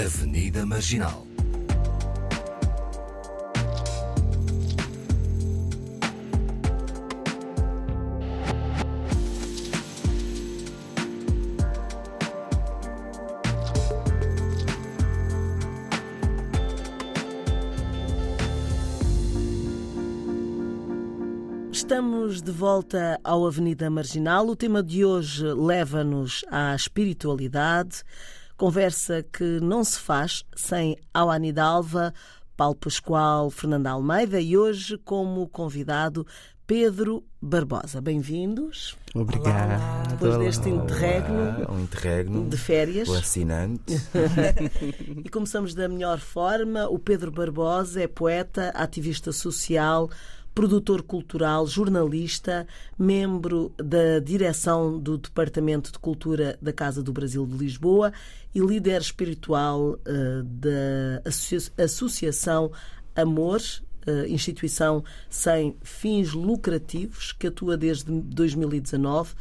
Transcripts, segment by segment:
Avenida Marginal. Estamos de volta ao Avenida Marginal. O tema de hoje leva-nos à espiritualidade. Conversa que não se faz sem Awani Dalva, Paulo Pascoal, Fernanda Almeida e hoje como convidado Pedro Barbosa. Bem-vindos. Obrigado. Depois deste interregno, um interregno de férias. O assinante. e começamos da melhor forma. O Pedro Barbosa é poeta, ativista social, produtor cultural, jornalista, membro da direção do Departamento de Cultura da Casa do Brasil de Lisboa e líder espiritual uh, da Associa Associação Amor, uh, instituição sem fins lucrativos que atua desde 2019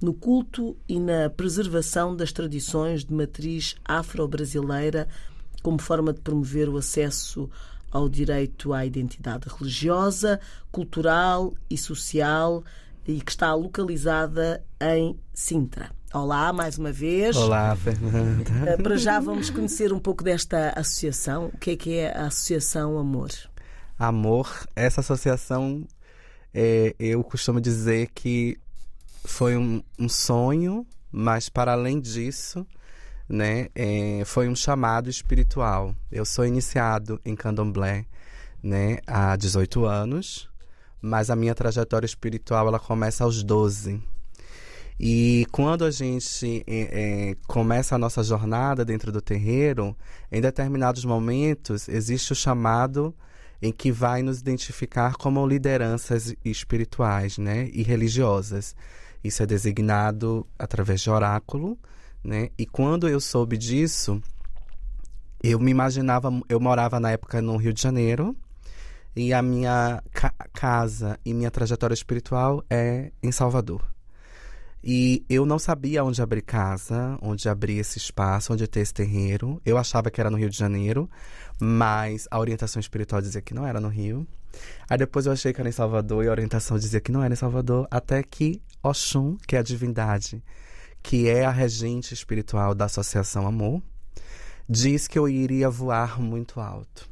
no culto e na preservação das tradições de matriz afro-brasileira como forma de promover o acesso ao direito à identidade religiosa, cultural e social e que está localizada em Sintra. Olá, mais uma vez. Olá, Fernanda. Para já vamos conhecer um pouco desta associação. O que é que é a Associação Amor? Amor, essa associação, é, eu costumo dizer que foi um, um sonho, mas para além disso, né, é, foi um chamado espiritual. Eu sou iniciado em candomblé, né, há 18 anos, mas a minha trajetória espiritual ela começa aos 12. E quando a gente é, é, começa a nossa jornada dentro do terreiro, em determinados momentos existe o chamado em que vai nos identificar como lideranças espirituais, né, e religiosas. Isso é designado através de oráculo, né? E quando eu soube disso, eu me imaginava, eu morava na época no Rio de Janeiro, e a minha ca casa e minha trajetória espiritual é em Salvador. E eu não sabia onde abrir casa, onde abrir esse espaço, onde ter esse terreiro. Eu achava que era no Rio de Janeiro, mas a orientação espiritual dizia que não era no Rio. Aí depois eu achei que era em Salvador e a orientação dizia que não era em Salvador, até que Oxum, que é a divindade que é a regente espiritual da Associação Amor, diz que eu iria voar muito alto.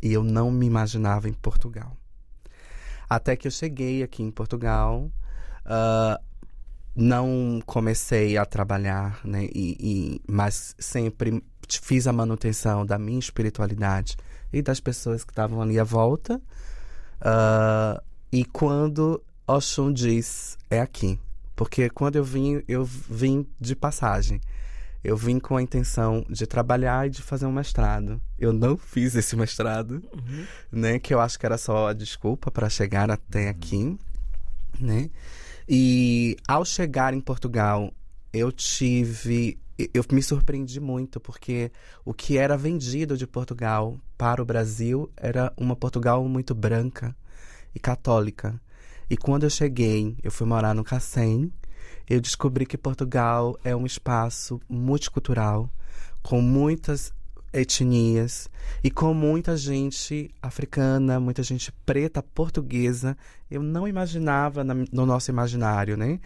E eu não me imaginava em Portugal. Até que eu cheguei aqui em Portugal, uh, não comecei a trabalhar, né? E, e, mas sempre fiz a manutenção da minha espiritualidade e das pessoas que estavam ali à volta. Uh, e quando Oxum diz, é aqui. Porque quando eu vim, eu vim de passagem. Eu vim com a intenção de trabalhar e de fazer um mestrado. Eu não fiz esse mestrado, uhum. né? Que eu acho que era só a desculpa para chegar até aqui, né? E ao chegar em Portugal, eu tive eu me surpreendi muito porque o que era vendido de Portugal para o Brasil era uma Portugal muito branca e católica. E quando eu cheguei, eu fui morar no Cacém, eu descobri que Portugal é um espaço multicultural, com muitas etnias e com muita gente africana, muita gente preta, portuguesa. Eu não imaginava na, no nosso imaginário, né,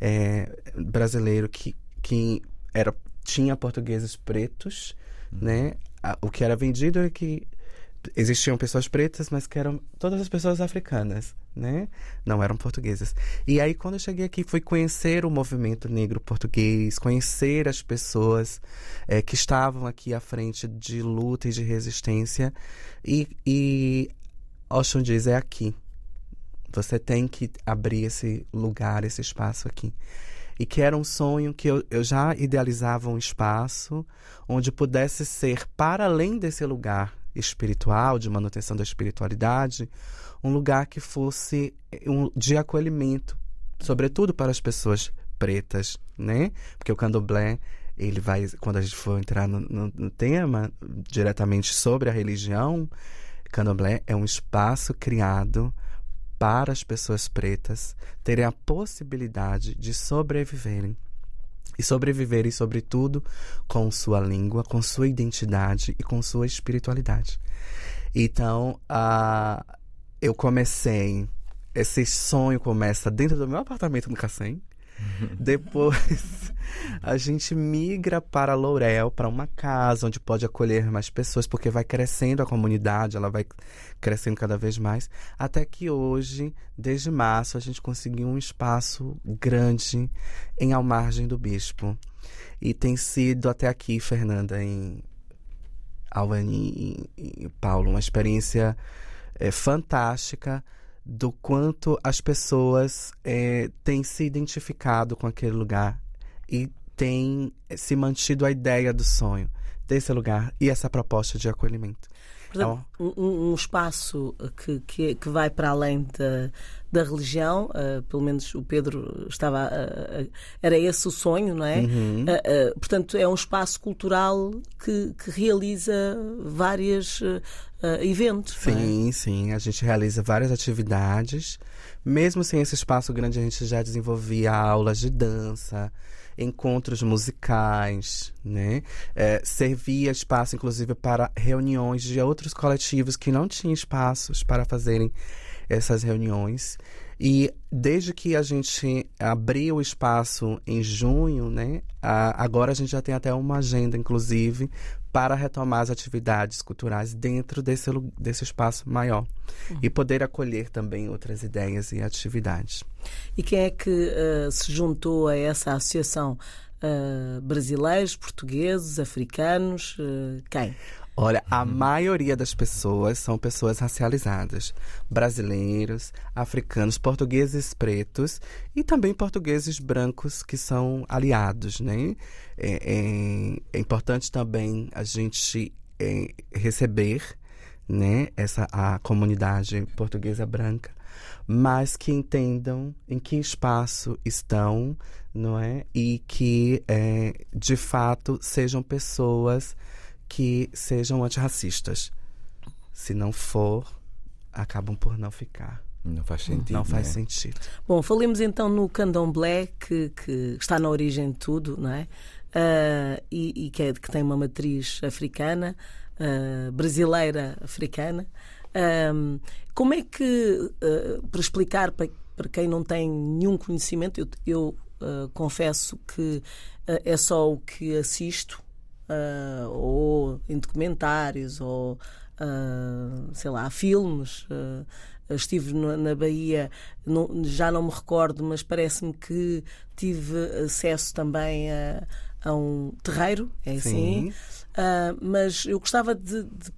é, brasileiro que, que era tinha portugueses pretos, uhum. né? O que era vendido é que existiam pessoas pretas, mas que eram todas as pessoas africanas, né? Não eram portuguesas. E aí, quando eu cheguei aqui, fui conhecer o movimento negro português, conhecer as pessoas é, que estavam aqui à frente de luta e de resistência. E, e Oxum diz: é aqui. Você tem que abrir esse lugar, esse espaço aqui e que era um sonho que eu, eu já idealizava um espaço onde pudesse ser, para além desse lugar espiritual, de manutenção da espiritualidade, um lugar que fosse eh, um, de acolhimento, sobretudo para as pessoas pretas, né? Porque o candomblé, ele vai, quando a gente for entrar no, no, no tema diretamente sobre a religião, candomblé é um espaço criado para as pessoas pretas terem a possibilidade de sobreviverem e sobreviverem, sobretudo, com sua língua, com sua identidade e com sua espiritualidade. Então, uh, eu comecei. Esse sonho começa dentro do meu apartamento no Cacém. Depois a gente migra para Lourel, para uma casa onde pode acolher mais pessoas, porque vai crescendo a comunidade, ela vai crescendo cada vez mais, até que hoje, desde março, a gente conseguiu um espaço grande em Almargem do Bispo. E tem sido até aqui, Fernanda, em Alvani e Paulo, uma experiência é, fantástica do quanto as pessoas é, têm se identificado com aquele lugar e têm se mantido a ideia do sonho desse lugar e essa proposta de acolhimento. Portanto, então, um, um, espaço que, que, que, vai para além da, da religião, uh, pelo menos o Pedro estava. Uh, era esse o sonho, não é? Uhum. Uh, portanto, é um espaço cultural que, que realiza vários eventos. É? Sim, é? sim. A gente realiza várias atividades. Mesmo sem esse espaço grande, a gente já desenvolvia aulas de dança encontros musicais, né? É, servia espaço, inclusive, para reuniões de outros coletivos que não tinham espaços para fazerem essas reuniões. E desde que a gente abriu o espaço em junho, né, a, agora a gente já tem até uma agenda, inclusive, para retomar as atividades culturais dentro desse, desse espaço maior uhum. e poder acolher também outras ideias e atividades. E quem é que uh, se juntou a essa associação? Uh, brasileiros, portugueses, africanos, uh, quem? Olha, a maioria das pessoas são pessoas racializadas. Brasileiros, africanos, portugueses pretos e também portugueses brancos que são aliados, né? É, é, é importante também a gente é, receber né, essa, a comunidade portuguesa branca, mas que entendam em que espaço estão, não é? E que, é, de fato, sejam pessoas que sejam antirracistas. Se não for, acabam por não ficar. Não faz sentido. Não faz né? sentido. Bom, falemos então no candomblé, que, que está na origem de tudo, não é? Uh, e, e que, é, que, tem uma matriz africana, uh, brasileira africana. Um, como é que, uh, para explicar para, para quem não tem nenhum conhecimento, eu, eu confesso que é só o que assisto uh, ou em documentários, ou uh, sei lá, filmes. Uh, estive na Bahia, não, já não me recordo, mas parece-me que tive acesso também a, a um terreiro, é assim. mas eu gostava de, de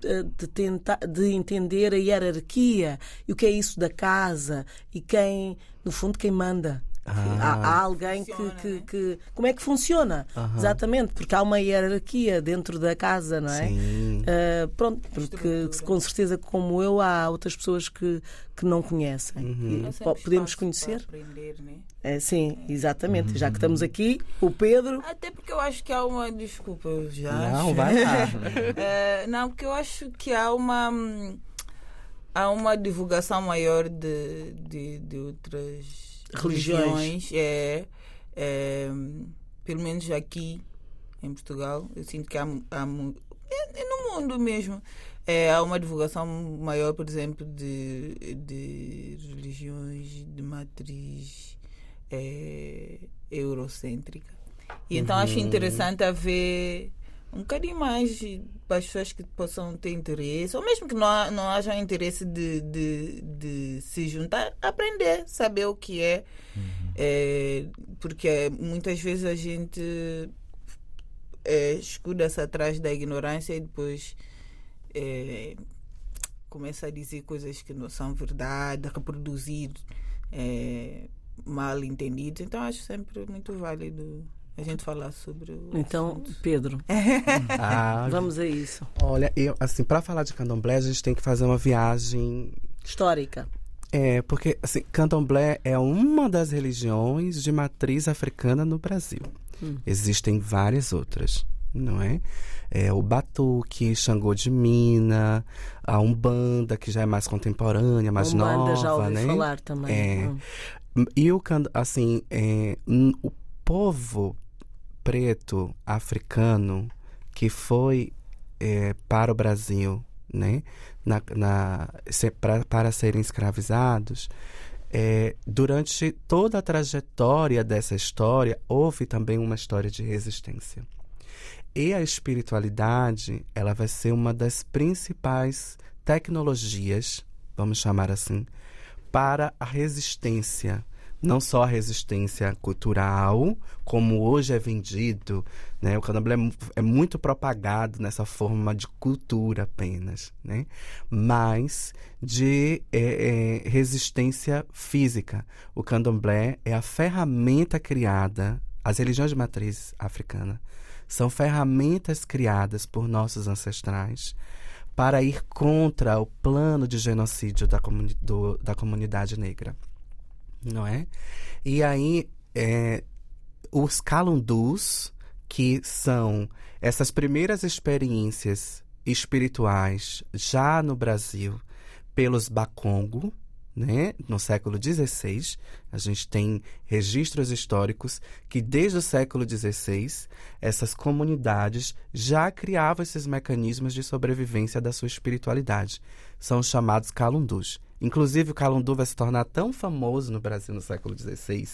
de tentar de entender a hierarquia e o que é isso da casa e quem no fundo quem manda ah. Há, há, alguém que, que, né? que, Como é que funciona? Exatamente, porque há uma hierarquia dentro da casa, não é? Sim. Uh, pronto, porque com certeza, como eu, há outras pessoas que, que não conhecem. Uhum. E, podemos conhecer? Aprender, né? é, sim, exatamente. Uhum. Já que estamos aqui, o Pedro. Até porque eu acho que há uma. Desculpa, eu já. Não, acho. vai lá. uh, não, porque eu acho que há uma. Há uma divulgação maior de, de, de outras religiões, é, é, pelo menos aqui em Portugal, eu sinto que há, há é, é no mundo mesmo. É, há uma divulgação maior, por exemplo, de, de religiões de matriz é, eurocêntrica. E então uhum. acho interessante haver um bocadinho mais para as pessoas que possam ter interesse, ou mesmo que não, não haja interesse de, de, de se juntar, aprender, saber o que é. Uhum. é porque muitas vezes a gente é, escuda-se atrás da ignorância e depois é, começa a dizer coisas que não são verdade, a reproduzir é, mal entendidos. Então acho sempre muito válido a gente falar sobre o Então, assunto. Pedro, ah, vamos a isso. Olha, eu assim, para falar de candomblé, a gente tem que fazer uma viagem histórica. É, porque assim, candomblé é uma das religiões de matriz africana no Brasil. Hum. Existem várias outras, não é? É o batuque, Xangô de Mina, a Umbanda, que já é mais contemporânea, mais Umbanda, nova, já ouvi né? falar também. É. Hum. E o assim, é, o povo preto africano que foi é, para o Brasil, né, na, na, pra, para serem escravizados, é, durante toda a trajetória dessa história, houve também uma história de resistência. E a espiritualidade, ela vai ser uma das principais tecnologias, vamos chamar assim, para a resistência não só a resistência cultural, como hoje é vendido, né? O candomblé é, é muito propagado nessa forma de cultura apenas, né? Mas de é, é, resistência física. O candomblé é a ferramenta criada, as religiões de matriz africana são ferramentas criadas por nossos ancestrais para ir contra o plano de genocídio da, comuni do, da comunidade negra não é? E aí, é, os calundus, que são essas primeiras experiências espirituais já no Brasil pelos Bakongo, né? No século XVI, a gente tem registros históricos que desde o século XVI essas comunidades já criavam esses mecanismos de sobrevivência da sua espiritualidade. São os chamados calundus. Inclusive, o calundu vai se tornar tão famoso no Brasil no século XVI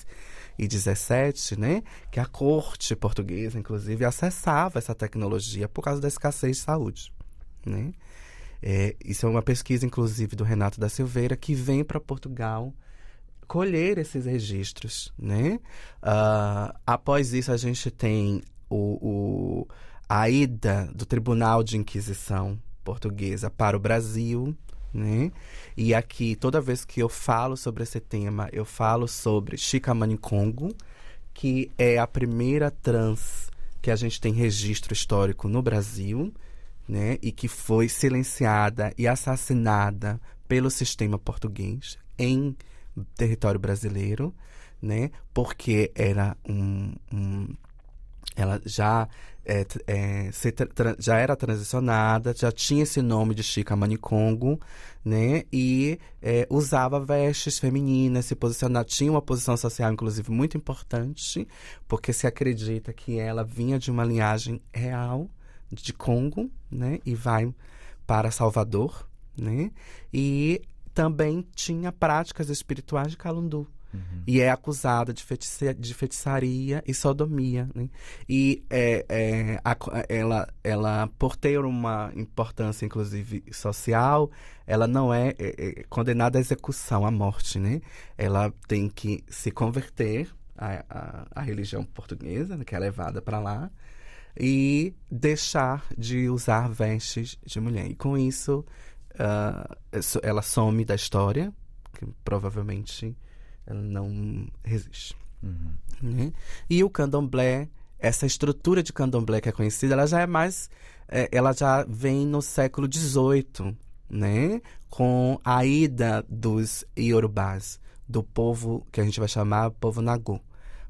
e XVII, né, que a corte portuguesa, inclusive, acessava essa tecnologia por causa da escassez de saúde, né? É, isso é uma pesquisa, inclusive, do Renato da Silveira, que vem para Portugal colher esses registros, né? Uh, após isso, a gente tem o, o, a ida do Tribunal de Inquisição portuguesa para o Brasil, né? E aqui, toda vez que eu falo sobre esse tema, eu falo sobre Chica Congo, que é a primeira trans que a gente tem registro histórico no Brasil, né? E que foi silenciada e assassinada pelo sistema português em território brasileiro, né? Porque era um, um ela já é, é, já era transicionada, já tinha esse nome de Chica Manicongo, né? E é, usava vestes femininas, se posicionava, tinha uma posição social, inclusive, muito importante, porque se acredita que ela vinha de uma linhagem real de Congo, né? E vai para Salvador, né? E também tinha práticas espirituais de Calundu, Uhum. E é acusada de, feitiça, de feitiçaria e sodomia. Né? E é, é, a, ela, ela, por ter uma importância, inclusive, social, ela não é, é, é condenada à execução, à morte. Né? Ela tem que se converter à, à, à religião portuguesa, né, que é levada para lá, e deixar de usar vestes de mulher. E com isso, uh, ela some da história, que provavelmente ela não resiste. Uhum. Né? E o candomblé, essa estrutura de candomblé que é conhecida, ela já é mais. É, ela já vem no século XVIII, né? Com a ida dos iorubás, do povo que a gente vai chamar povo Nagu,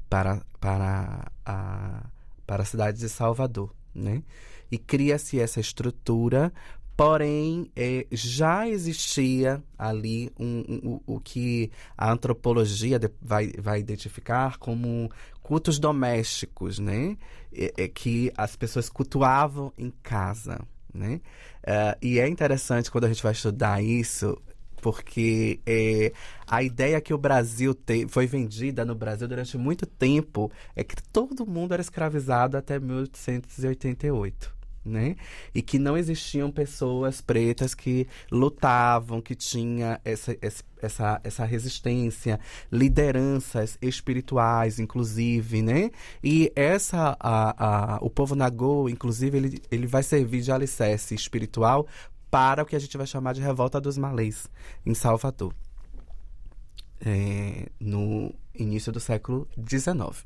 para, para, a, para a cidade de Salvador, né? E cria-se essa estrutura Porém, é, já existia ali um, um, o que a antropologia vai, vai identificar como cultos domésticos, né? É, é que as pessoas cultuavam em casa, né? Uh, e é interessante quando a gente vai estudar isso, porque é, a ideia que o Brasil te, foi vendida no Brasil durante muito tempo é que todo mundo era escravizado até 1888 né? E que não existiam pessoas pretas que lutavam, que tinha essa, essa, essa resistência, lideranças espirituais, inclusive, né? E essa, a, a, o povo Nagô, inclusive, ele, ele vai servir de alicerce espiritual para o que a gente vai chamar de revolta dos malês, em Salvador, é, no início do século XIX.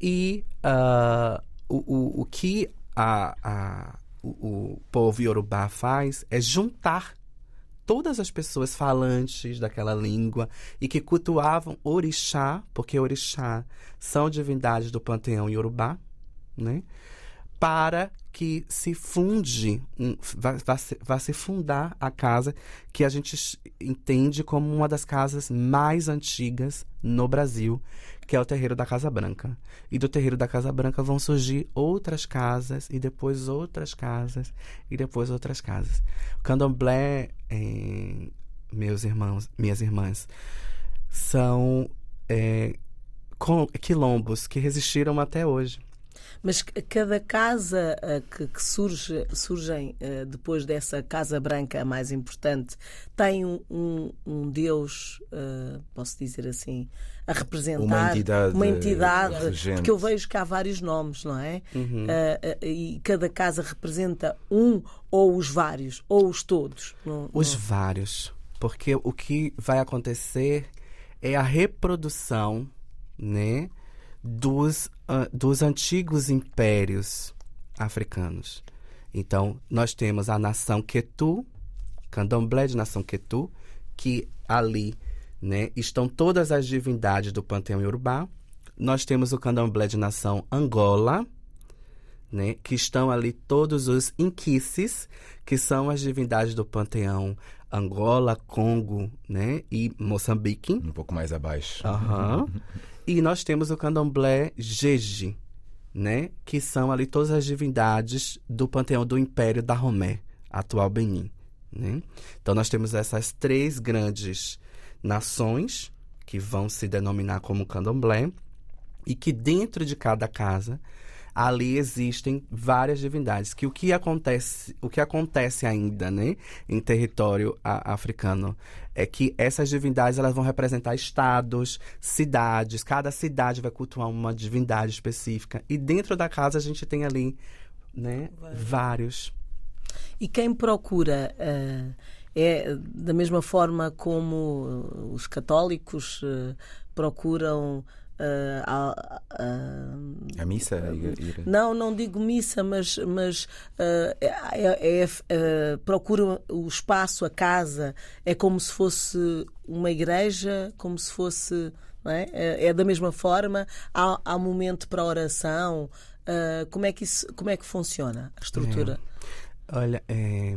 E uh, o, o, o que a, a, o, o povo iorubá faz é juntar todas as pessoas falantes daquela língua e que cultuavam orixá, porque orixá são divindades do panteão iorubá, né? Para que se funde, vai, vai se fundar a casa que a gente entende como uma das casas mais antigas no Brasil, que é o terreiro da Casa Branca. E do terreiro da Casa Branca vão surgir outras casas, e depois outras casas, e depois outras casas. O candomblé, eh, meus irmãos, minhas irmãs, são eh, quilombos que resistiram até hoje. Mas cada casa uh, que, que, surge, surgem uh, depois dessa Casa Branca mais importante tem um, um, um Deus, uh, posso dizer assim, a representar uma entidade, uma entidade porque eu vejo que há vários nomes, não é? Uhum. e cada casa representa um ou os vários, ou os todos. os vários. Porque o que vai acontecer é a reprodução, né? Dos, uh, dos antigos impérios africanos. Então, nós temos a nação Ketu, candomblé de nação Ketu, que ali né, estão todas as divindades do panteão iorubá. Nós temos o candomblé de nação Angola, né, que estão ali todos os inquices, que são as divindades do panteão Angola, Congo né, e Moçambique. Um pouco mais abaixo. Uhum. E nós temos o candomblé Jeje, né? Que são ali todas as divindades do panteão do Império da Romé, atual Benin. Né? Então nós temos essas três grandes nações que vão se denominar como candomblé e que dentro de cada casa ali existem várias divindades. Que o que acontece, o que acontece ainda, né, em território a, africano é que essas divindades elas vão representar estados, cidades. Cada cidade vai cultuar uma divindade específica e dentro da casa a gente tem ali, né, vários. E quem procura uh, é da mesma forma como os católicos uh, procuram Uh, a, a, a, missa? Ir... Não, não digo missa, mas, mas uh, é, é, uh, procura o espaço, a casa, é como se fosse uma igreja, como se fosse. É? é? é? da mesma forma, há, há momento para oração. como, é que isso, como é que funciona a estrutura? É. Olha, é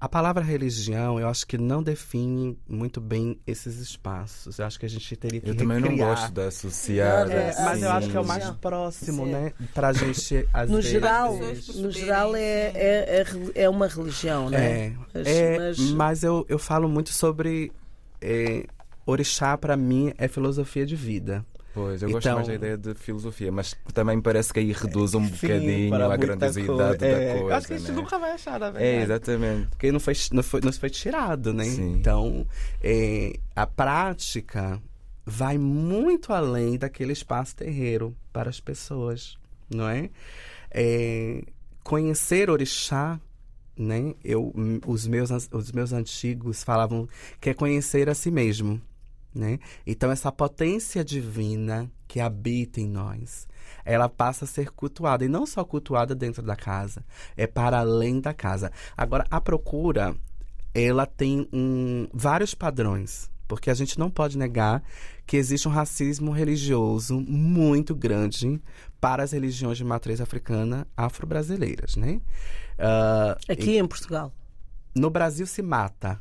a palavra religião, eu acho que não define muito bem esses espaços. Eu acho que a gente teria que Eu também não gosto de associar. É, assim, mas eu acho que é o mais próximo, Sim. né? Pra gente. Às no vezes, geral, no geral é, é, é, é uma religião, né? É, mas, é, mas... mas eu, eu falo muito sobre. É, orixá, para mim, é filosofia de vida. Pois, eu então, gosto mais da ideia de filosofia, mas também me parece que aí reduz um bocadinho a grandiosidade é, da coisa. Acho que a gente né? nunca vai achar, na verdade. É, exatamente. Porque não foi, não foi, não foi tirado, né? Sim. Então, é, a prática vai muito além daquele espaço terreiro para as pessoas, não é? é conhecer orixá né? Eu, os meus, os meus antigos falavam que é conhecer a si mesmo. Né? Então, essa potência divina que habita em nós, ela passa a ser cultuada. E não só cultuada dentro da casa, é para além da casa. Agora, a procura, ela tem um, vários padrões. Porque a gente não pode negar que existe um racismo religioso muito grande para as religiões de matriz africana afro-brasileiras, né? Uh, Aqui e, em Portugal? No Brasil se mata,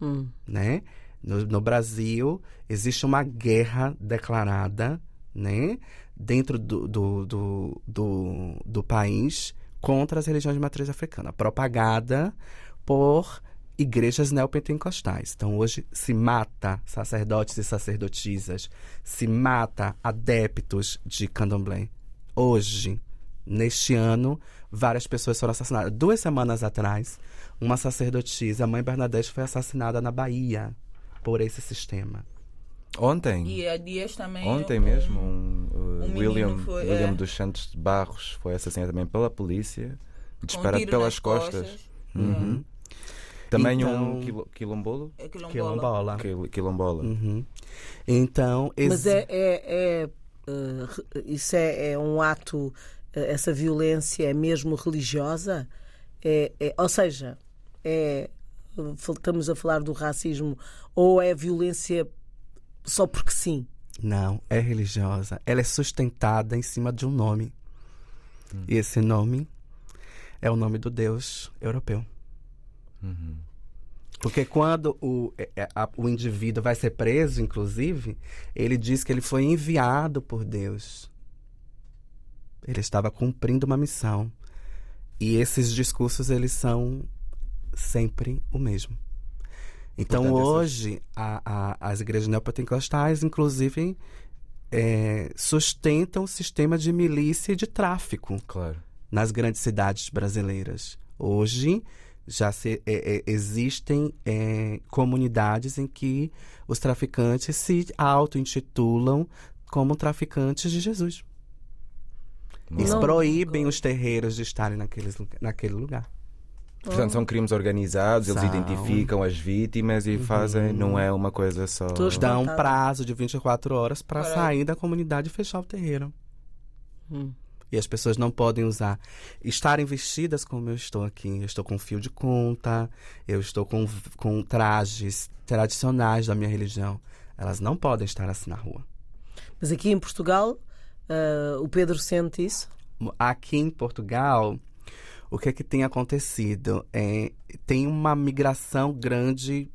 hum. né? No, no Brasil, existe uma guerra declarada, né? Dentro do, do, do, do, do país contra as religiões de matriz africana, propagada por igrejas neopentecostais. Então, hoje se mata sacerdotes e sacerdotisas, se mata adeptos de candomblé. Hoje, neste ano, várias pessoas foram assassinadas. Duas semanas atrás, uma sacerdotisa, a mãe Bernadette, foi assassinada na Bahia por esse sistema. Ontem. E há dias também. Ontem um, mesmo, um, uh, um William, foi, William é. dos Santos de Barros foi assassinado também pela polícia, disparado pelas costas. costas. Uhum. Uhum. Também então, um quilombolo? É quilombola. Quilombola. Quilombola. Uhum. Então, esse... Mas é, é, é uh, isso é, é, um ato, uh, essa violência é mesmo religiosa? É, é, ou seja, é estamos a falar do racismo ou é violência só porque sim? Não, é religiosa. Ela é sustentada em cima de um nome. Hum. E esse nome é o nome do Deus europeu. Uhum. Porque quando o, é, é, a, o indivíduo vai ser preso, inclusive, ele diz que ele foi enviado por Deus. Ele estava cumprindo uma missão. E esses discursos, eles são sempre o mesmo. Então, Portanto, hoje, a, a, as igrejas neopentecostais, inclusive, é, sustentam o sistema de milícia e de tráfico claro. nas grandes cidades brasileiras. Hoje, já se, é, é, existem é, comunidades em que os traficantes se auto-intitulam como traficantes de Jesus. Eles proíbem os terreiros de estarem naqueles, naquele lugar. Portanto, são crimes organizados, são. eles identificam as vítimas e uhum. fazem, não é uma coisa só. Todos dão um prazo de 24 horas para sair da comunidade e fechar o terreiro. Hum. E as pessoas não podem usar. Estarem vestidas como eu estou aqui. Eu estou com fio de conta, eu estou com, com trajes tradicionais da minha religião. Elas não podem estar assim na rua. Mas aqui em Portugal, uh, o Pedro sente isso? Aqui em Portugal, o que é que tem acontecido? É, tem uma migração grande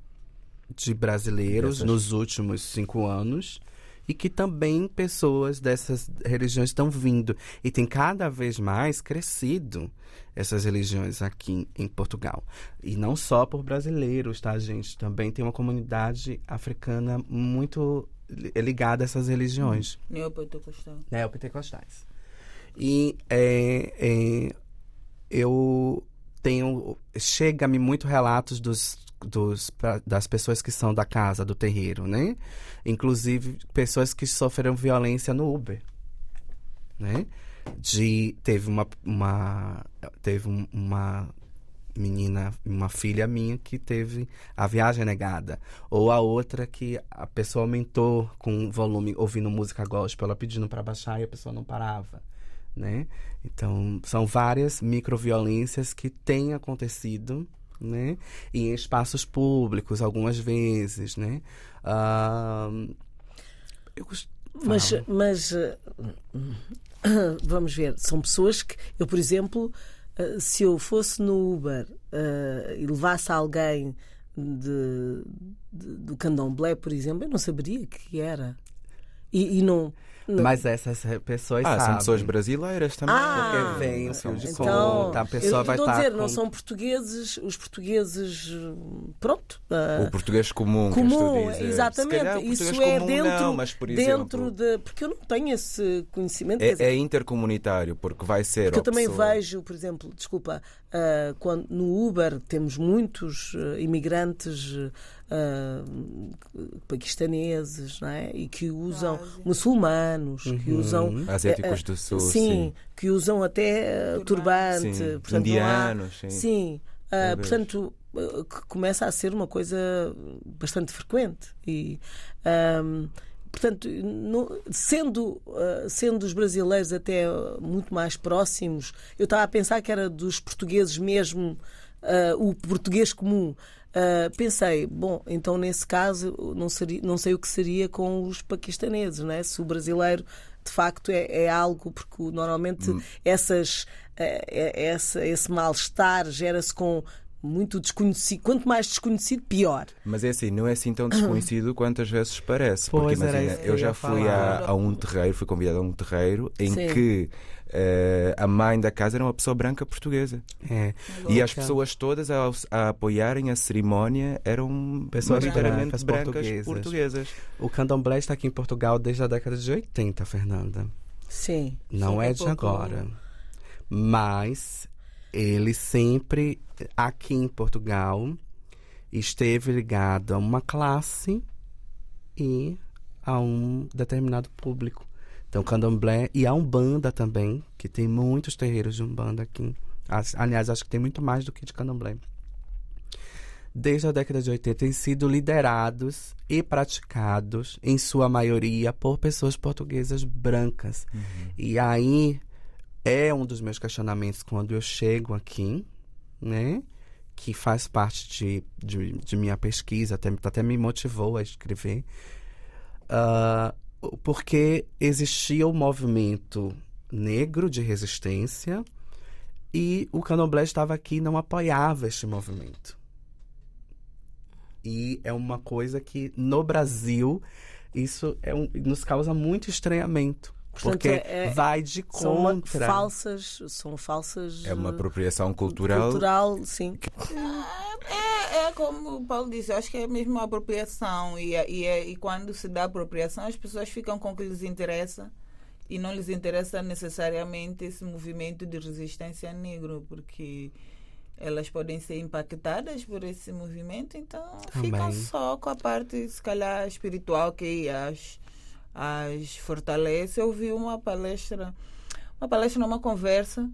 de brasileiros nos últimos cinco anos e que também pessoas dessas religiões estão vindo. E tem cada vez mais crescido essas religiões aqui em Portugal. E não só por brasileiros, tá, gente? Também tem uma comunidade africana muito ligada a essas religiões. Neopentecostais. Neopentecostais. E é, é, eu tenho chega-me muito relatos dos, dos das pessoas que são da casa do terreiro, né? Inclusive pessoas que sofreram violência no Uber, né? De teve uma, uma teve uma menina, uma filha minha que teve a viagem negada. Ou a outra que a pessoa aumentou com volume, ouvindo música gospel, ela pedindo para baixar e a pessoa não parava né? Então, são várias microviolências que têm acontecido, né? em espaços públicos, algumas vezes, né? Uh, eu Mas, mas vamos ver, são pessoas que eu, por exemplo, uh, se eu fosse no Uber uh, e levasse alguém de, de, do candomblé, por exemplo, eu não saberia que era. E, e não não. Mas essas pessoas ah, sabem. são pessoas brasileiras também. Ah, porque vem o fio de então, conta, a pessoa vai estar. dizer, com... não são portugueses, os portugueses, pronto. Uh, o português comum, comum exatamente. Isso é dentro, não, mas, por dentro exemplo, de. Porque eu não tenho esse conhecimento. É, é intercomunitário, porque vai ser. Porque eu também pessoa... vejo, por exemplo, desculpa, uh, quando no Uber temos muitos uh, imigrantes uh, paquistaneses, não é? E que usam muçulmanos, uhum. que usam asiáticos do sul, sim, sim, que usam até uh, turbante, sim. portanto, indianos, há, sim. sim uh, portanto que começa a ser uma coisa bastante frequente e um, portanto, no, sendo, uh, sendo os brasileiros até muito mais próximos, eu estava a pensar que era dos portugueses mesmo, uh, o português comum. Uh, pensei, bom, então nesse caso não, seria, não sei o que seria com os paquistaneses, né? se o brasileiro de facto é, é algo, porque normalmente hum. essas, é, é, essa, esse mal-estar gera-se com muito desconhecido. Quanto mais desconhecido, pior. Mas é assim, não é assim tão desconhecido quantas vezes parece. Pois porque imagina, eu já fui a, a, um terreiro, fui convidado a um terreiro em Sim. que uh, a mãe da casa era uma pessoa branca portuguesa. É. E as pessoas todas a, a apoiarem a cerimónia eram pessoas inteiramente brancas, portuguesas. portuguesas. O candomblé está aqui em Portugal desde a década de 80, Fernanda. Sim. Não Sim, é, é de agora. Mas ele sempre, aqui em Portugal, esteve ligado a uma classe e a um determinado público. Então, candomblé e a Umbanda também, que tem muitos terreiros de Umbanda aqui. Aliás, acho que tem muito mais do que de candomblé. Desde a década de 80 têm sido liderados e praticados, em sua maioria, por pessoas portuguesas brancas. Uhum. E aí é um dos meus questionamentos quando eu chego aqui, né? Que faz parte de, de, de minha pesquisa, até, até me motivou a escrever. Uh, porque existia o movimento negro de resistência e o candomblé estava aqui e não apoiava este movimento. E é uma coisa que no Brasil isso é um, nos causa muito estranhamento. Portanto, porque é, é, vai de contra. São falsas, são falsas. É uma apropriação cultural. Cultural, sim. É, é como o Paulo disse, eu acho que é mesmo uma apropriação. E, e, e quando se dá apropriação, as pessoas ficam com o que lhes interessa e não lhes interessa necessariamente esse movimento de resistência negro, porque elas podem ser impactadas por esse movimento, então Também. ficam só com a parte, se calhar, espiritual que as, as fortalece. Eu vi uma palestra, uma palestra, uma conversa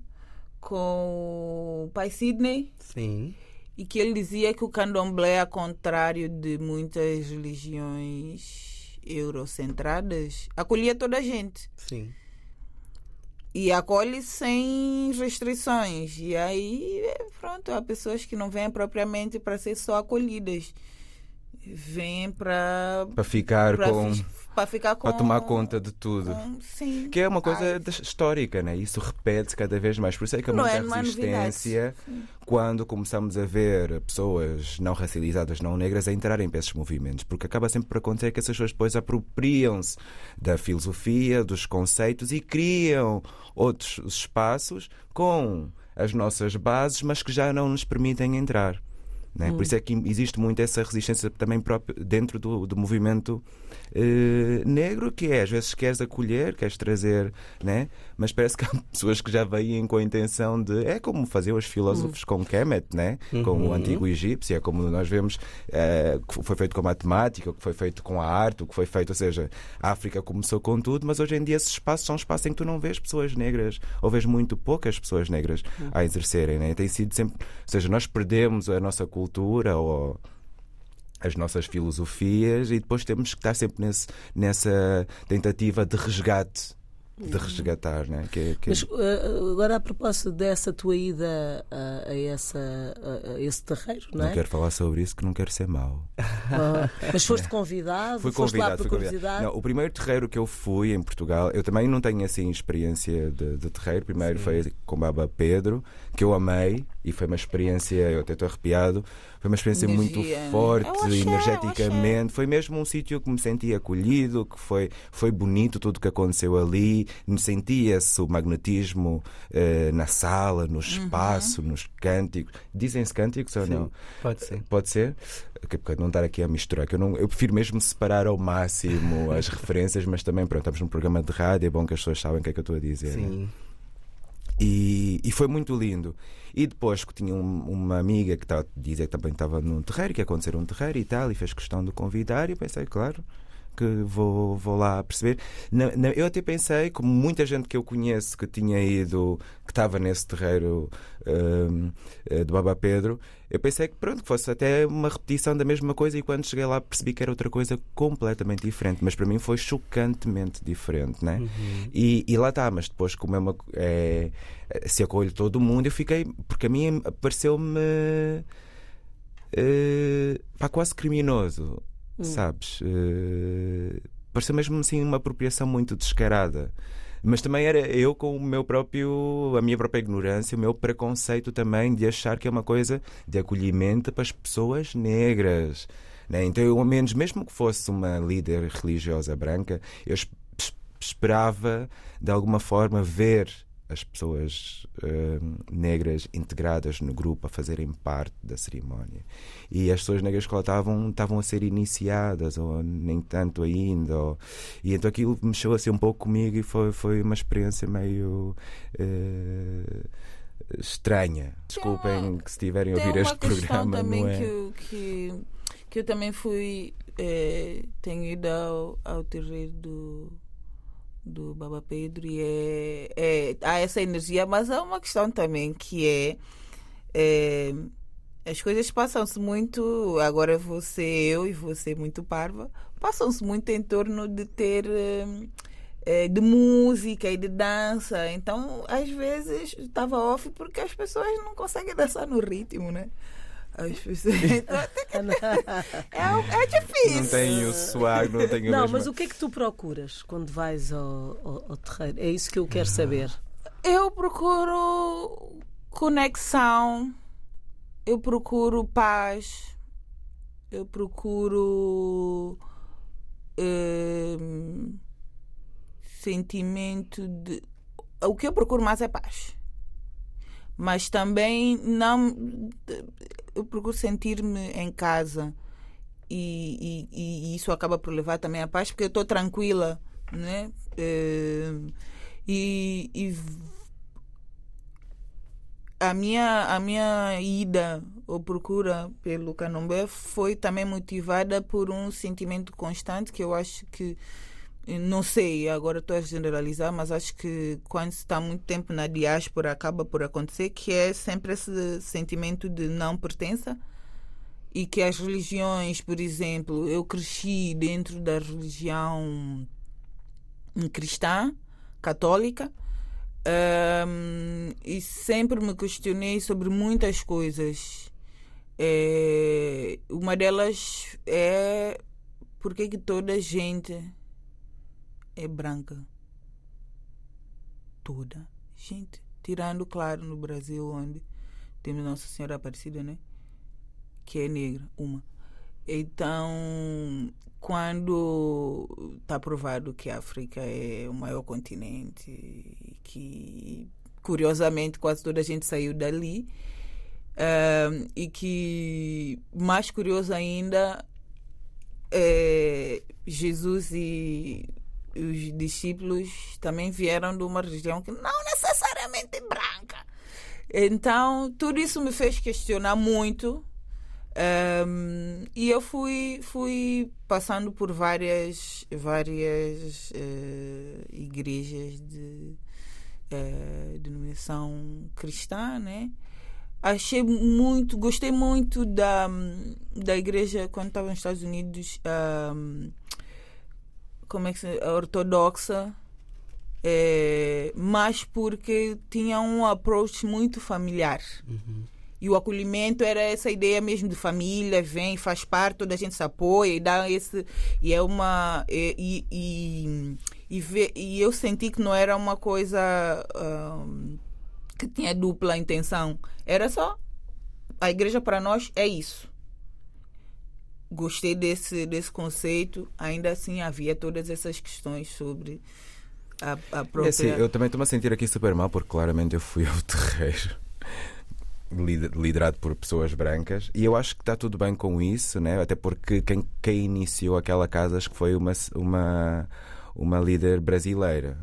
com o pai Sidney. Sim. E que ele dizia que o candomblé, ao contrário de muitas religiões eurocentradas, acolhia toda a gente. Sim e acolhe sem restrições. E aí, pronto, há pessoas que não vêm propriamente para ser só acolhidas. Vêm para. Para ficar pra com para ficar com. Para tomar conta de tudo. Sim. Que é uma coisa Ai. histórica, né? Isso repete-se cada vez mais. Por isso é que há muita é, é resistência quando começamos a ver pessoas não racializadas, não negras, a entrarem para esses movimentos. Porque acaba sempre por acontecer que essas pessoas depois apropriam-se da filosofia, dos conceitos e criam outros espaços com as nossas bases, mas que já não nos permitem entrar. Né? Hum. Por isso é que existe muito essa resistência também próprio dentro do, do movimento eh, negro, que é às vezes queres acolher, queres trazer, né? mas parece que há pessoas que já vêm com a intenção de. É como faziam os filósofos hum. com Kemet, né? Uhum. com o antigo egípcio, é como nós vemos eh, que foi feito com a matemática, o que foi feito com a arte, o que foi feito, ou seja, a África começou com tudo, mas hoje em dia esses espaços são espaços em que tu não vês pessoas negras, ou vês muito poucas pessoas negras hum. a exercerem. Né? Tem sido sempre. Ou seja, nós perdemos a nossa cultura cultura ou as nossas filosofias e depois temos que estar sempre nesse, nessa tentativa de resgate de resgatar, né? Que, que... Mas uh, agora a propósito dessa tua ida a, a essa, a, esse terreiro, não, não é? quero falar sobre isso que não quero ser mau. Uh, mas foste convidado? Fui convidado, fui convidado. Não, o primeiro terreiro que eu fui em Portugal, eu também não tenho assim experiência de, de terreiro. Primeiro Sim. foi com Baba Pedro, que eu amei e foi uma experiência, eu até estou arrepiado foi uma experiência Energia. muito forte, achei, energeticamente. Foi mesmo um sítio que me senti acolhido, que foi, foi bonito tudo o que aconteceu ali. Sentia-se o magnetismo eh, na sala, no uhum. espaço, uhum. nos cânticos. Dizem-se cânticos Sim, ou não? Pode ser. Pode ser? Porque não estar aqui a misturar, que eu, não, eu prefiro mesmo separar ao máximo as referências, mas também, pronto, estamos num programa de rádio, é bom que as pessoas sabem o que é que eu estou a dizer. Né? Sim. Né? E, e, foi muito lindo. E depois que tinha um, uma amiga que estava dizer que também estava num terreiro, que ia acontecer um terreiro e tal, e fez questão de convidar, e pensei, claro, que vou, vou lá perceber. Eu até pensei, como muita gente que eu conheço que tinha ido, que estava nesse terreiro um, eh, do Baba Pedro, eu pensei que pronto, que fosse até uma repetição da mesma coisa e quando cheguei lá percebi que era outra coisa completamente diferente. Mas para mim foi chocantemente diferente, né? Uhum. E, e, lá está, mas depois, como é uma. É, se acolhe todo mundo, eu fiquei. Porque a mim pareceu-me. Uh, pá, quase criminoso hum. sabes? Uh, pareceu mesmo assim uma apropriação muito descarada. Mas também era eu com o meu próprio, a minha própria ignorância, o meu preconceito também de achar que é uma coisa de acolhimento para as pessoas negras. Né? Então, eu, ao menos, mesmo que fosse uma líder religiosa branca, eu esperava de alguma forma ver as pessoas uh, negras integradas no grupo a fazerem parte da cerimónia. E as pessoas negras que lá estavam estavam a ser iniciadas, ou nem tanto ainda. Ou... E então aquilo mexeu assim um pouco comigo e foi, foi uma experiência meio. Uh, estranha. Desculpem que se estiverem a ouvir este programa. Também não é... que, que, que eu também fui. Eh, tenho ido ao, ao terreiro do do Baba Pedro e é, é, há essa energia, mas há uma questão também que é, é as coisas passam-se muito, agora você, eu e você muito parva, passam-se muito em torno de ter é, de música e de dança. Então, às vezes, estava off porque as pessoas não conseguem dançar no ritmo, né? As pessoas. é, é difícil. Não tenho swag, não tenho Não, mas o que é que tu procuras quando vais ao, ao, ao terreiro? É isso que eu quero saber. Eu procuro conexão, eu procuro paz, eu procuro hum, sentimento de. O que eu procuro mais é paz. Mas também não. Eu procuro sentir-me em casa. E, e, e, isso acaba por levar também a paz, porque eu estou tranquila, né? Hum, e, e a minha, a minha ida ou procura pelo candomblé foi também motivada por um sentimento constante que eu acho que não sei, agora estou a generalizar, mas acho que quando se está muito tempo na diáspora acaba por acontecer, que é sempre esse sentimento de não pertença e que as religiões, por exemplo, eu cresci dentro da religião cristã, católica, um, e sempre me questionei sobre muitas coisas. É, uma delas é por que toda a gente é branca? Toda gente. Tirando, claro, no Brasil, onde temos Nossa Senhora Aparecida, né? Que é negra, uma. Então, quando está provado que a África é o maior continente que, curiosamente, quase toda a gente saiu dali, uh, e que, mais curioso ainda, é, Jesus e os discípulos também vieram de uma região que não necessariamente branca. Então, tudo isso me fez questionar muito um, e eu fui, fui passando por várias, várias uh, igrejas de uh, denominação cristã, né? Achei muito, gostei muito da, da igreja quando estava nos Estados Unidos, um, como é que se, ortodoxa, é, mas porque tinha um approach muito familiar. Uhum. E o acolhimento era essa ideia mesmo de família, vem, faz parte, toda a gente se apoia e dá esse. E é uma. E, e, e, vê, e eu senti que não era uma coisa um, que tinha dupla intenção. Era só. A igreja para nós é isso. Gostei desse, desse conceito. Ainda assim, havia todas essas questões sobre a, a própria. É assim, eu também estou-me a sentir aqui super mal, porque claramente eu fui ao terreiro liderado por pessoas brancas e eu acho que está tudo bem com isso, né? até porque quem, quem iniciou aquela casa acho que foi uma, uma, uma líder brasileira.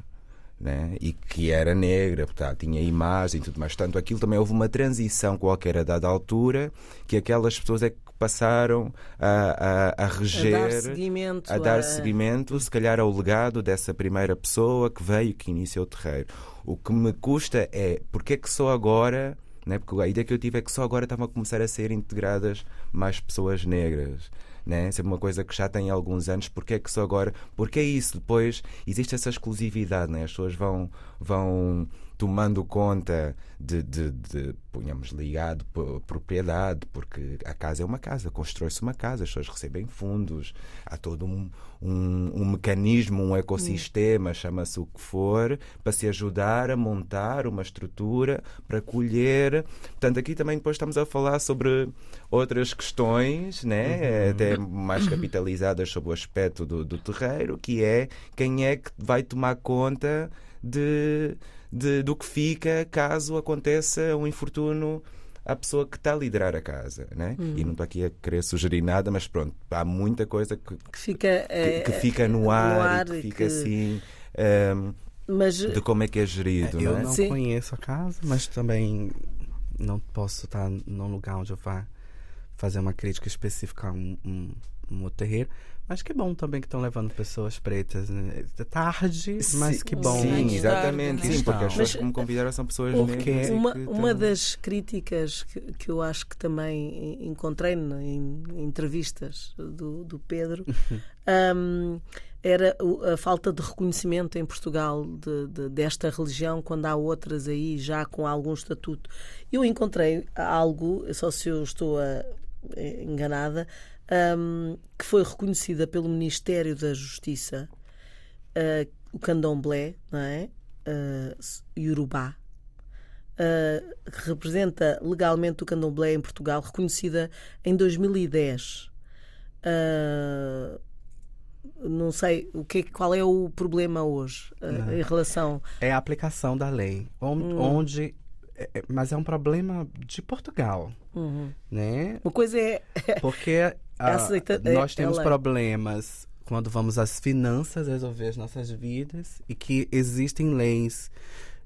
Né? e que era negra, portanto, tinha imagem e tudo mais. Portanto, aquilo também houve uma transição qualquer a dada altura que aquelas pessoas é que passaram a, a, a reger, a dar seguimento, a dar a... seguimento se calhar ao legado dessa primeira pessoa que veio, que iniciou o terreiro. O que me custa é porque é que só agora né? porque a ideia que eu tive é que só agora estavam a começar a ser integradas mais pessoas negras. Né? Isso é uma coisa que já tem alguns anos. Porque é que só agora? Porque é isso. Depois existe essa exclusividade. Né? As pessoas vão, vão tomando conta de, de, de punhamos ligado, propriedade, porque a casa é uma casa, constrói-se uma casa, as pessoas recebem fundos, há todo um, um, um mecanismo, um ecossistema, chama-se o que for, para se ajudar a montar uma estrutura para colher. Portanto, aqui também depois estamos a falar sobre outras questões, né? Uhum. até mais capitalizadas sobre o aspecto do, do terreiro, que é quem é que vai tomar conta de de, do que fica caso aconteça um infortúnio à pessoa que está a liderar a casa. Né? Hum. E não estou aqui a querer sugerir nada, mas pronto, há muita coisa que, que fica, que, que fica no ar, no ar e que fica que... assim. Um, mas... De como é que é gerido. Eu não, é? não Sim. conheço a casa, mas também não posso estar num lugar onde eu vá fazer uma crítica específica a um, um, um outro terreiro. Mas que bom também que estão levando pessoas pretas. Né? Tarde, mas que bom. Sim, exatamente. Sim, porque as pessoas que me convidaram são pessoas porque uma, uma das críticas que, que eu acho que também encontrei em, em entrevistas do, do Pedro um, era a falta de reconhecimento em Portugal de, de, desta religião quando há outras aí já com algum estatuto. Eu encontrei algo, só se eu estou a, eh, enganada, um, que foi reconhecida pelo Ministério da Justiça, uh, o candomblé, não é? Uh, Yorubá, uh, que representa legalmente o candomblé em Portugal, reconhecida em 2010. Uh, não sei o que, qual é o problema hoje uh, em relação. É a aplicação da lei, onde, hum. onde é, é, mas é um problema de Portugal, uhum. né? Uma coisa é porque Aceita, ah, nós temos ela... problemas quando vamos às finanças resolver as nossas vidas e que existem leis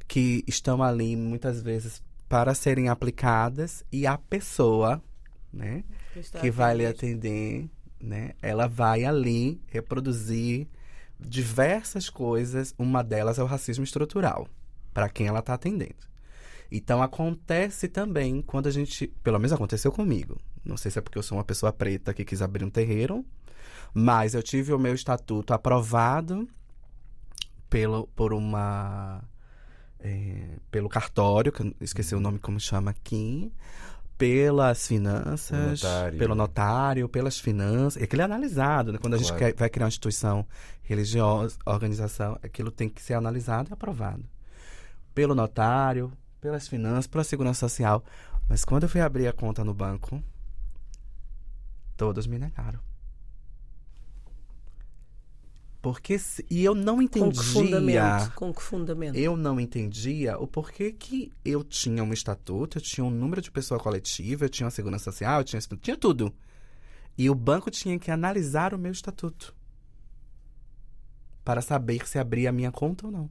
que estão ali muitas vezes para serem aplicadas e a pessoa, né, que vai lhe atender, né, ela vai ali reproduzir diversas coisas. Uma delas é o racismo estrutural para quem ela está atendendo. Então acontece também quando a gente, pelo menos aconteceu comigo, não sei se é porque eu sou uma pessoa preta que quis abrir um terreiro, mas eu tive o meu estatuto aprovado pelo, por uma. É, pelo cartório, que eu esqueci o nome como chama aqui, pelas finanças, notário. pelo notário, pelas finanças. Aquilo é analisado, né? Quando a claro. gente quer, vai criar uma instituição religiosa, organização, aquilo tem que ser analisado e aprovado. Pelo notário, pelas finanças, pela segurança social. Mas quando eu fui abrir a conta no banco, Todos me negaram. Porque se, e eu não entendia. Com que fundamento? Com que fundamento? Eu não entendia o porquê que eu tinha um estatuto, eu tinha um número de pessoa coletiva, eu tinha uma segurança social, eu tinha, tinha tudo. E o banco tinha que analisar o meu estatuto para saber se abria a minha conta ou não.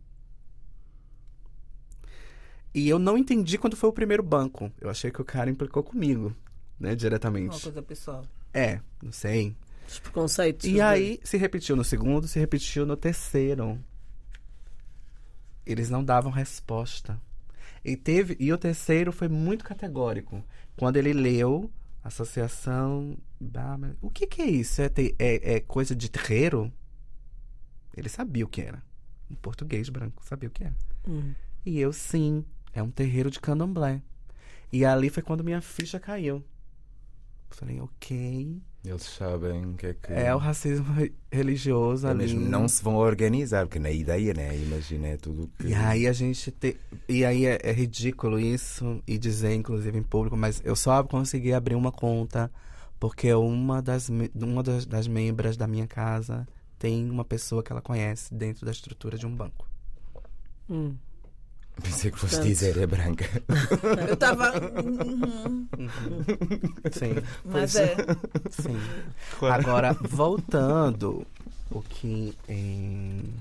E eu não entendi quando foi o primeiro banco. Eu achei que o cara implicou comigo, né, diretamente. Uma coisa pessoal. É, não sei. Os preconceitos. E aí se repetiu no segundo, se repetiu no terceiro. Eles não davam resposta. E teve e o terceiro foi muito categórico. Quando ele leu associação, o que, que é isso? É, é, é coisa de terreiro? Ele sabia o que era. Um português branco sabia o que era. Hum. E eu sim, é um terreiro de candomblé. E ali foi quando minha ficha caiu. Falei, ok. Eles sabem que é que. É o racismo religioso é ali. Mesmo não se vão organizar, porque na ideia, né? Imagina, é tudo que. E aí a gente. Te... E aí é, é, ridículo isso, e dizer, inclusive, em público, mas eu só consegui abrir uma conta porque uma das, uma das, das membros da minha casa tem uma pessoa que ela conhece dentro da estrutura de um banco. Hum. Pensei que fosse Portanto... dizer é branca. Eu estava. Uhum. Sim. Mas é. Sim. Agora, voltando o que em...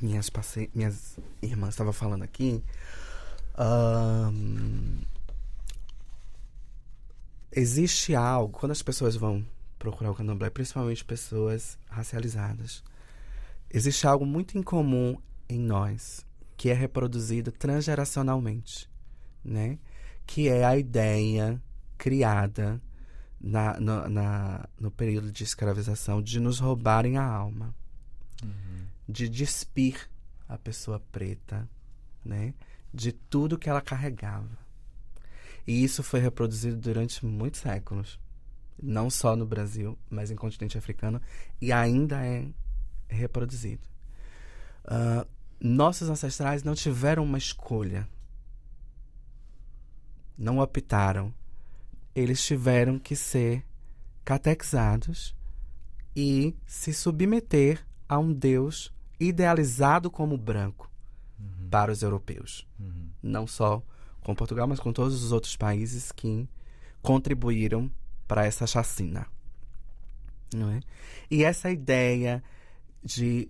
minhas, passe... minhas irmãs estavam falando aqui. Um... Existe algo, quando as pessoas vão procurar o candomblé, principalmente pessoas racializadas, existe algo muito incomum em nós que é reproduzido transgeracionalmente, né? Que é a ideia criada na, no, na, no período de escravização de nos roubarem a alma, uhum. de despir a pessoa preta, né? De tudo que ela carregava. E isso foi reproduzido durante muitos séculos, não só no Brasil, mas em continente africano, e ainda é reproduzido. Uh, nossos ancestrais não tiveram uma escolha. Não optaram. Eles tiveram que ser catequizados e se submeter a um Deus idealizado como branco uhum. para os europeus. Uhum. Não só com Portugal, mas com todos os outros países que contribuíram para essa chacina. Não é? E essa ideia de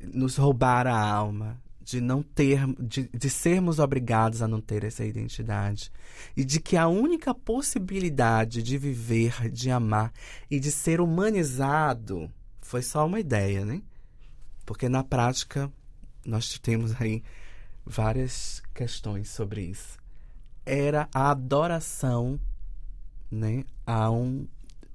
nos roubar a alma, de não ter, de, de sermos obrigados a não ter essa identidade e de que a única possibilidade de viver, de amar e de ser humanizado foi só uma ideia, né? Porque na prática nós temos aí várias questões sobre isso. Era a adoração, né, a um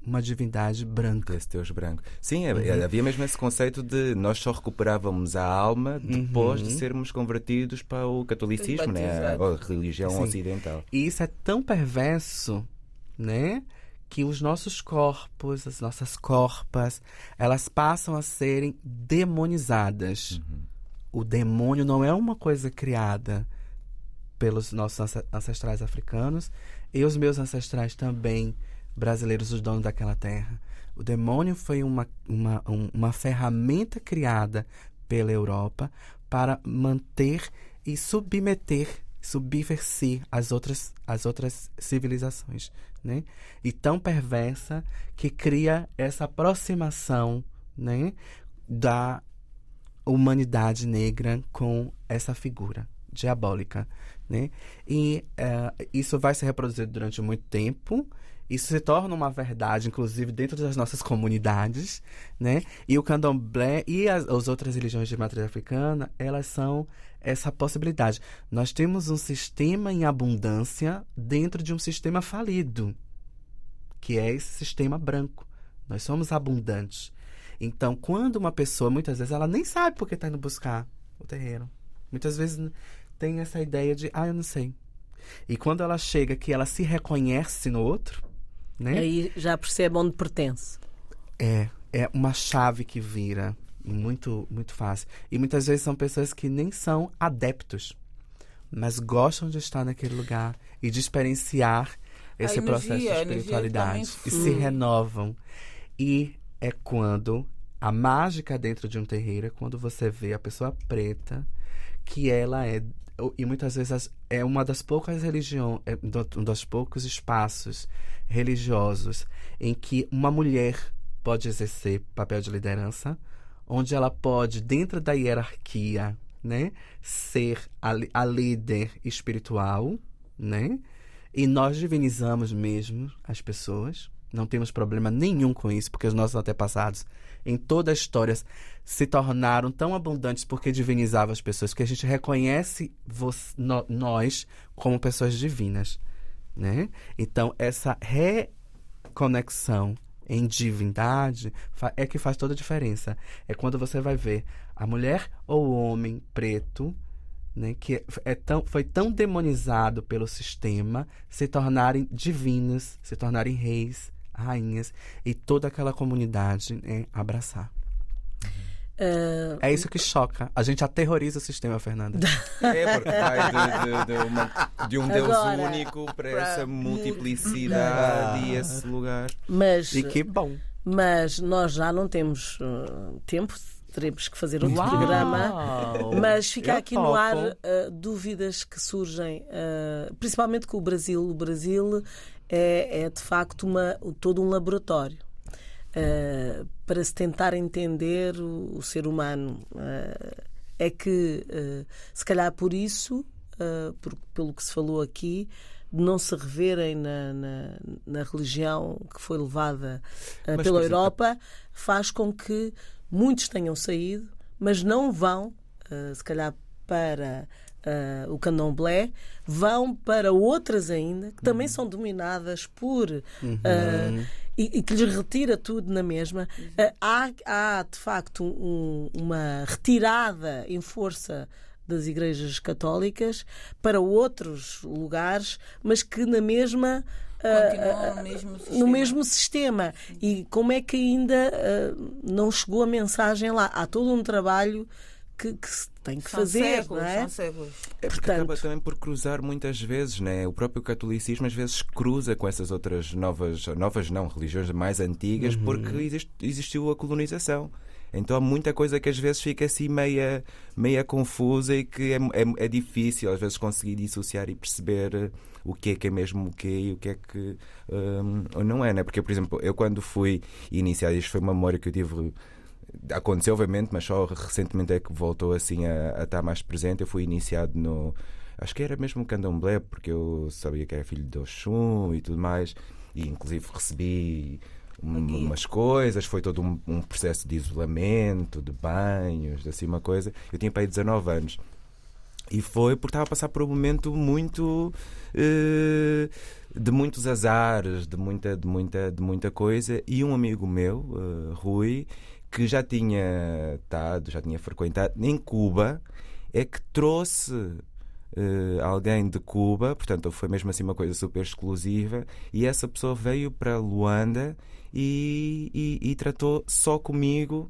uma divindade branca. Esse Deus branco. Sim, uhum. havia mesmo esse conceito de nós só recuperávamos a alma depois uhum. de sermos convertidos para o catolicismo, né? a religião Sim. ocidental. E isso é tão perverso, né? Que os nossos corpos, as nossas corpas, elas passam a serem demonizadas. Uhum. O demônio não é uma coisa criada pelos nossos ancestrais africanos e os meus ancestrais também brasileiros, os donos daquela terra. O demônio foi uma, uma, um, uma ferramenta criada pela Europa para manter e submeter, subversir as outras, as outras civilizações. Né? E tão perversa que cria essa aproximação né, da humanidade negra com essa figura diabólica. Né? E uh, isso vai se reproduzir durante muito tempo isso se torna uma verdade, inclusive dentro das nossas comunidades, né? E o candomblé e as, as outras religiões de matriz africana, elas são essa possibilidade. Nós temos um sistema em abundância dentro de um sistema falido, que é esse sistema branco. Nós somos abundantes. Então, quando uma pessoa, muitas vezes, ela nem sabe por que está indo buscar o terreiro. Muitas vezes tem essa ideia de, ah, eu não sei. E quando ela chega que ela se reconhece no outro, né? Aí já percebe onde pertence. É, é uma chave que vira muito, muito fácil. E muitas vezes são pessoas que nem são adeptos, mas gostam de estar naquele lugar e de experienciar esse energia, processo de espiritualidade e se renovam. E é quando a mágica dentro de um terreiro é quando você vê a pessoa preta que ela é e muitas vezes é uma das poucas religiões, é um dos poucos espaços religiosos em que uma mulher pode exercer papel de liderança, onde ela pode, dentro da hierarquia, né, ser a, a líder espiritual, né? E nós divinizamos mesmo as pessoas. Não temos problema nenhum com isso, porque os nossos antepassados, em toda a história, se tornaram tão abundantes porque divinizavam as pessoas, que a gente reconhece no, nós como pessoas divinas. Né? Então, essa reconexão em divindade é que faz toda a diferença. É quando você vai ver a mulher ou o homem preto, né, que é tão, foi tão demonizado pelo sistema, se tornarem divinos, se tornarem reis, rainhas e toda aquela comunidade né, abraçar. Uh, é isso que choca. A gente aterroriza o sistema, Fernanda. É, porque vai de, de, de, uma, de um Deus Agora, único para essa multiplicidade e esse lugar. Mas, e que bom. Mas nós já não temos uh, tempo, teremos que fazer outro Uau! programa. Mas fica Eu aqui topo. no ar uh, dúvidas que surgem, uh, principalmente com o Brasil. O Brasil é, é de facto uma, todo um laboratório. Uh, para se tentar entender o, o ser humano. Uh, é que, uh, se calhar por isso, por, pelo que se falou aqui, de não se reverem na, na, na religião que foi levada pela Europa, faz com que muitos tenham saído, mas não vão, se calhar, para uh, o candomblé, vão para outras ainda, que também uhum. são dominadas por. Uhum. Uh, e, e, que lhes retira tudo na mesma. Uh, há, há, de facto, um, uma retirada em força das igrejas católicas para outros lugares, mas que na mesma uh, no, mesmo no mesmo sistema. E como é que ainda uh, não chegou a mensagem lá? Há todo um trabalho que, que se tem que são fazer. Séculos, não é? São séculos. É porque Portanto, acaba também por cruzar muitas vezes, né? O próprio catolicismo às vezes cruza com essas outras novas, novas não, religiões mais antigas, uhum. porque exist, existiu a colonização. Então há muita coisa que às vezes fica assim meia, meia confusa e que é, é, é difícil às vezes conseguir dissociar e perceber o que é que é mesmo o que e o que é que um, não é, né? Porque, por exemplo, eu quando fui iniciado, isto foi uma memória que eu tive aconteceu, obviamente, mas só recentemente é que voltou assim a, a estar mais presente. Eu fui iniciado no. Acho que era mesmo candomblé, porque eu sabia que era filho de Oxum e tudo mais, e inclusive recebi umas coisas, foi todo um, um, processo de isolamento, de banhos, assim uma coisa. Eu tinha para aí 19 anos. E foi porque estava a passar por um momento muito. Uh, de muitos azares, de muita, de muita, de muita coisa. E um amigo meu, uh, Rui, que já tinha estado, já tinha frequentado em Cuba, é que trouxe Uh, alguém de Cuba, portanto foi mesmo assim uma coisa super exclusiva, e essa pessoa veio para Luanda e, e, e tratou só comigo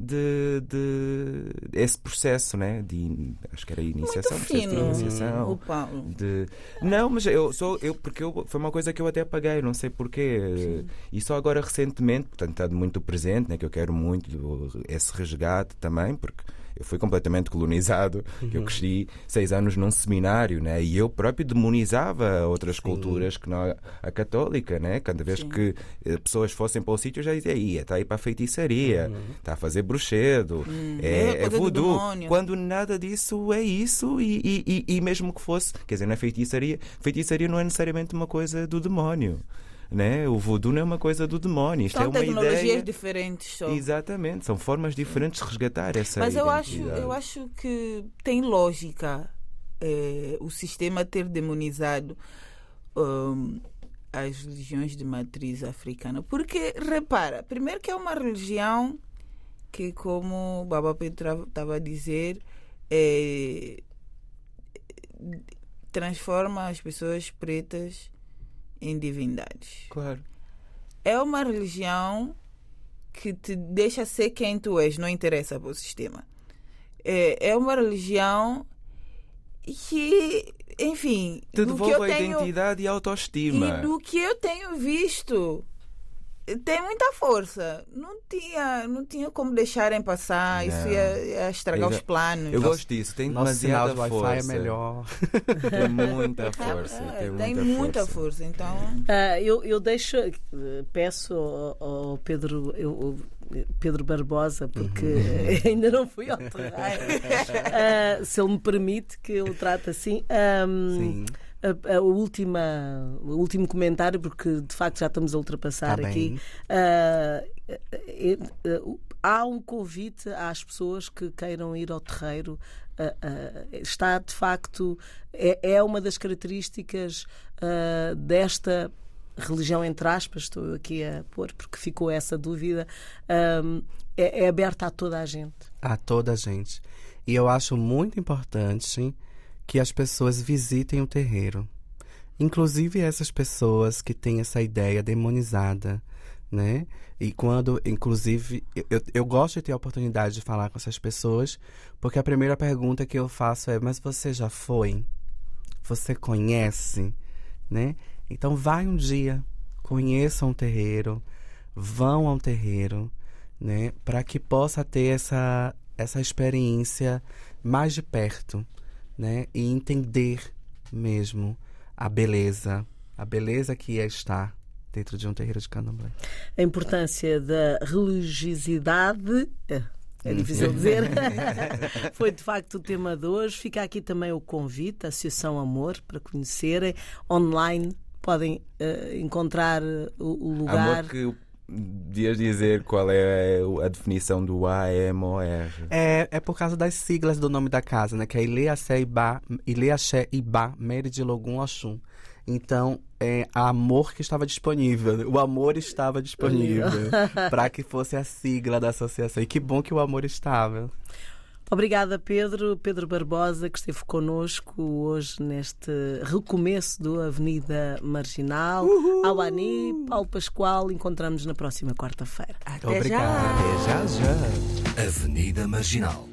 de, de, esse processo, né? De, acho que era iniciação, Muito fino, de iniciação. O Paulo. De, não, mas eu sou eu porque eu, foi uma coisa que eu até apaguei, não sei porquê. Sim. E só agora recentemente, portanto, está muito presente, né? Que eu quero muito esse resgate também, porque eu fui completamente colonizado, uhum. eu cresci seis anos num seminário, né? E eu próprio demonizava outras Sim. culturas que não a católica, né? Cada vez Sim. que eh, pessoas fossem para o sítio, eu já dizia, ia, está aí para a feitiçaria, uhum. está a fazer bruxedo, hum, é, é, é voodoo. Quando nada disso é isso, e, e, e, mesmo que fosse, quer dizer, na feitiçaria, feitiçaria não é necessariamente uma coisa do demónio né? O voodoo não é uma coisa do demónio. Isto são é uma tecnologias ideia... diferentes. Só. Exatamente, são formas diferentes de resgatar essa Mas eu acho, eu acho que tem lógica é, o sistema ter demonizado um, as religiões de matriz africana. Porque, repara, primeiro que é uma religião que, como o Baba Pedro estava a dizer, é, transforma as pessoas pretas em divindades. Claro. É uma religião que te deixa ser quem tu és, não interessa para o sistema. É, é uma religião que, enfim. Te devolve a tenho, identidade e a autoestima. E do que eu tenho visto tem muita força. Não tinha, não tinha como deixarem passar. Não. Isso ia, ia estragar os planos. Eu gosto disso. Tem demasiada força. Wi-Fi é melhor. Tem muita força. tem, tem muita, muita força. força. Então, uh, eu, eu deixo, peço ao, ao Pedro. Eu, Pedro Barbosa, porque uhum. ainda não fui ao terreiro. uh, se ele me permite que eu trate assim. Um, Sim a, a, última, o último comentário, porque de facto já estamos a ultrapassar tá aqui. Uh, uh, há um convite às pessoas que queiram ir ao terreiro. está de facto, é, é, uma das características desta religião, entre aspas, estou aqui a pôr porque ficou essa dúvida, um, é, é aberta a toda a gente. A toda a gente. E eu acho muito importante que as pessoas visitem o terreiro. Inclusive essas pessoas que têm essa ideia demonizada, né? E quando, inclusive, eu, eu gosto de ter a oportunidade de falar com essas pessoas, porque a primeira pergunta que eu faço é: mas você já foi? Você conhece? Né? Então, vai um dia, conheçam um terreiro, vão ao terreiro, né? Para que possa ter essa, essa experiência mais de perto né? E entender mesmo a beleza, a beleza que é estar dentro de um terreiro de candomblé. A importância da religiosidade. É, é difícil dizer. Foi de facto o tema de hoje. Fica aqui também o convite, a Associação Amor, para conhecerem. Online podem uh, encontrar o, o lugar. Amor que devias dizer qual é a definição do AMOR. É, é por causa das siglas do nome da casa, né? Que é Ileaxé Ibá, Ileaxé Ibá, Meride Logum Oxum. Então, é amor que estava disponível. O amor estava disponível para que fosse a sigla da associação. E que bom que o amor estava. Obrigada, Pedro. Pedro Barbosa, que esteve connosco hoje neste recomeço do Avenida Marginal. Uhul. Alani, Paulo Pascoal. Encontramos na próxima quarta-feira. Até Obrigado. Já. Até já, já. Avenida Marginal.